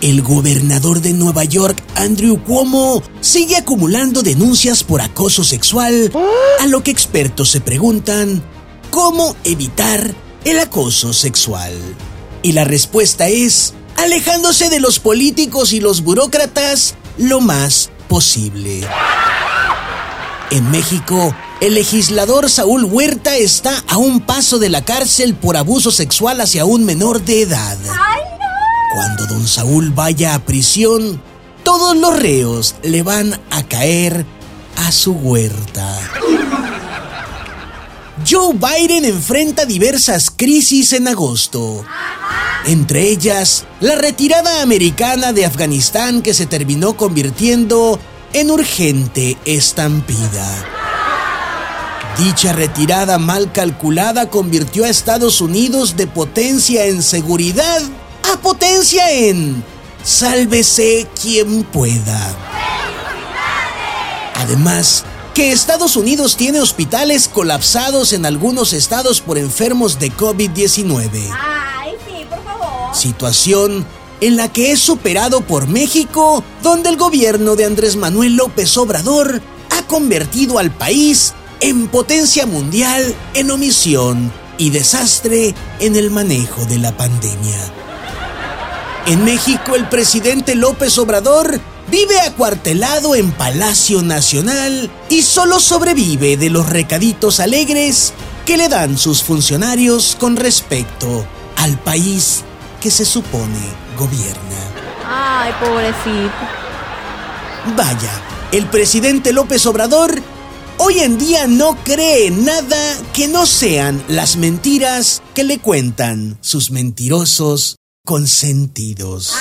El gobernador de Nueva York, Andrew Cuomo, sigue acumulando denuncias por acoso sexual, a lo que expertos se preguntan, ¿cómo evitar el acoso sexual? Y la respuesta es, alejándose de los políticos y los burócratas lo más posible. En México, el legislador Saúl Huerta está a un paso de la cárcel por abuso sexual hacia un menor de edad. Cuando don Saúl vaya a prisión, todos los reos le van a caer a su huerta. Joe Biden enfrenta diversas crisis en agosto. Entre ellas, la retirada americana de Afganistán que se terminó convirtiendo en urgente estampida. Dicha retirada mal calculada convirtió a Estados Unidos de potencia en seguridad a potencia en sálvese quien pueda. Además, que Estados Unidos tiene hospitales colapsados en algunos estados por enfermos de COVID-19. Ay, sí, por favor. Situación en la que es superado por México, donde el gobierno de Andrés Manuel López Obrador ha convertido al país en potencia mundial en omisión y desastre en el manejo de la pandemia. En México, el presidente López Obrador vive acuartelado en Palacio Nacional y solo sobrevive de los recaditos alegres que le dan sus funcionarios con respecto al país que se supone gobierna. Ay, pobrecito. Vaya, el presidente López Obrador hoy en día no cree nada que no sean las mentiras que le cuentan sus mentirosos consentidos.